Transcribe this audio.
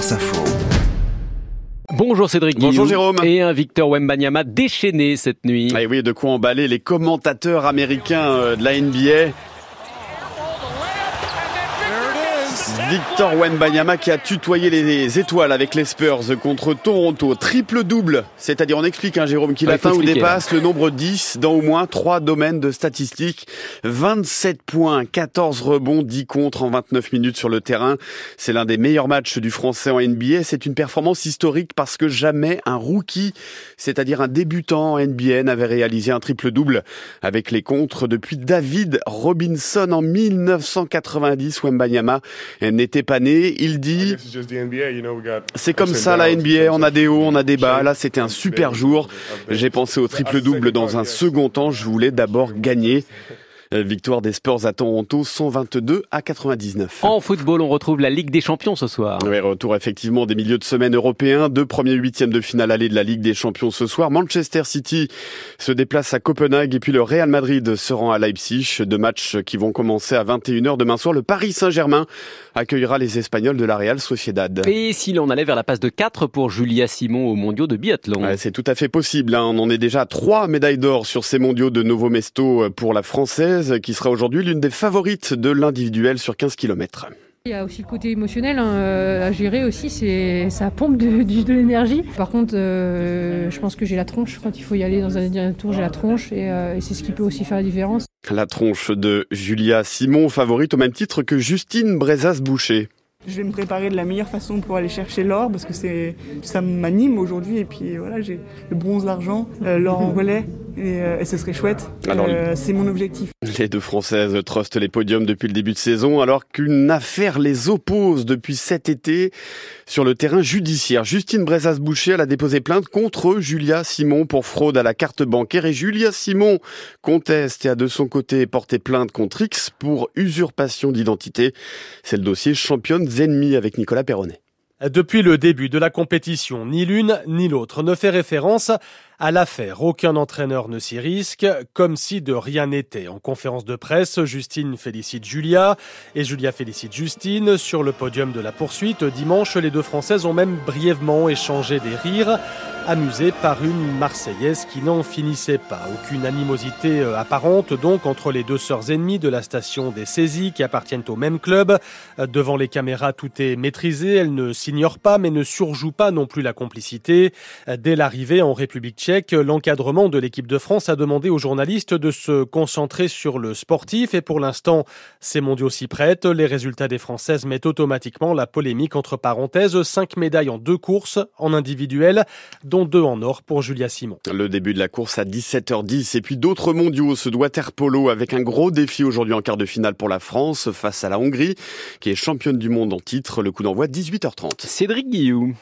France Info. Bonjour Cédric Bonjour Guillaume. Jérôme. Et un Victor Wembanyama déchaîné cette nuit. Ah oui, de quoi emballer les commentateurs américains euh, de la NBA. Victor Wembanyama qui a tutoyé les étoiles avec les Spurs contre Toronto. Triple double. C'est-à-dire, on explique, hein, Jérôme, qu'il Ouais, atteint ou dépasse le nombre 10 dans au moins trois domaines de statistiques. 27 points, 14 rebonds, 10 contre en 29 minutes sur le terrain. C'est l'un des meilleurs matchs du français en NBA. C'est une performance historique parce que jamais un rookie, c'est-à-dire un débutant en NBA, n'avait réalisé un triple double avec les contres depuis David Robinson en 1990. Wembanyama n'était pas né. Il dit c'est comme ça la NBA, on a des hauts, on a des bas. Là, c'était un super jour. J'ai pensé au triple-double dans un second temps. Je voulais d'abord gagner. Euh, Victoire des Spurs à Toronto, 122 à 99. En football, on retrouve la Ligue des Champions ce soir. Ouais, retour effectivement des milieux de semaine européens. Deux premiers huitièmes de finale aller de la Ligue des Champions ce soir. Manchester City se déplace à Copenhague et puis le Real Madrid se rend à Leipzig. Deux matchs qui vont commencer à 21h demain soir. Le Paris Saint-Germain accueillera les Espagnols de la Real Sociedad. Et si l'on allait vers la passe de 4 pour Julia Simon aux mondiaux de biathlon Ouais, c'est tout à fait possible. hein. On en est déjà à trois médailles d'or sur ces mondiaux de Novo Mesto pour la française, qui sera aujourd'hui l'une des favorites de l'individuel sur 15 km. Il y a aussi le côté émotionnel hein, euh, à gérer aussi, c'est ça pompe de, de, de l'énergie. Par contre, euh, je pense que j'ai la tronche quand il faut y aller dans un dernier tour, j'ai la tronche et, euh, et c'est ce qui peut aussi faire la différence. La tronche de Julia Simon, favorite au même titre que Justine Brezas-Boucher. Je vais me préparer de la meilleure façon pour aller chercher l'or parce que c'est ça m'anime aujourd'hui et puis voilà j'ai le bronze, l'argent, euh, l'or en relais et, euh, et ce serait chouette. Alors, Euh, c'est mon objectif. Les deux Françaises trustent les podiums depuis le début de saison, alors qu'une affaire les oppose depuis cet été sur le terrain judiciaire. Justine Brezas-Boucher elle a déposé plainte contre Julia Simon pour fraude à la carte bancaire et Julia Simon conteste et a de son côté porté plainte contre X pour usurpation d'identité. C'est le dossier championnes ennemies avec Nicolas Perronnet. Depuis le début de la compétition, ni l'une ni l'autre ne fait référence à l'affaire. Aucun entraîneur ne s'y risque, comme si de rien n'était. En conférence de presse, Justine félicite Julia et Julia félicite Justine. Sur le podium de la poursuite, dimanche, les deux Françaises ont même brièvement échangé des rires, amusées par une Marseillaise qui n'en finissait pas. Aucune animosité euh, apparente donc entre les deux sœurs ennemies de la station des saisies qui appartiennent au même club. Euh, Devant les caméras, tout est maîtrisé. Elles ne s'ignorent pas, mais ne surjouent pas non plus la complicité. Euh, Dès l'arrivée en République tchèque, l'encadrement de l'équipe de France a demandé aux journalistes de se concentrer sur le sportif et pour l'instant, ces mondiaux s'y prêtent. Les résultats des Françaises mettent automatiquement la polémique entre parenthèses. Cinq médailles en deux courses en individuel, dont deux en or pour Julia Simon. Le début de la course à 17h10 et puis d'autres mondiaux, ce water-polo avec un gros défi aujourd'hui en quart de finale pour la France face à la Hongrie qui est championne du monde en titre. Le coup d'envoi 18h30. Cédric Guillaume.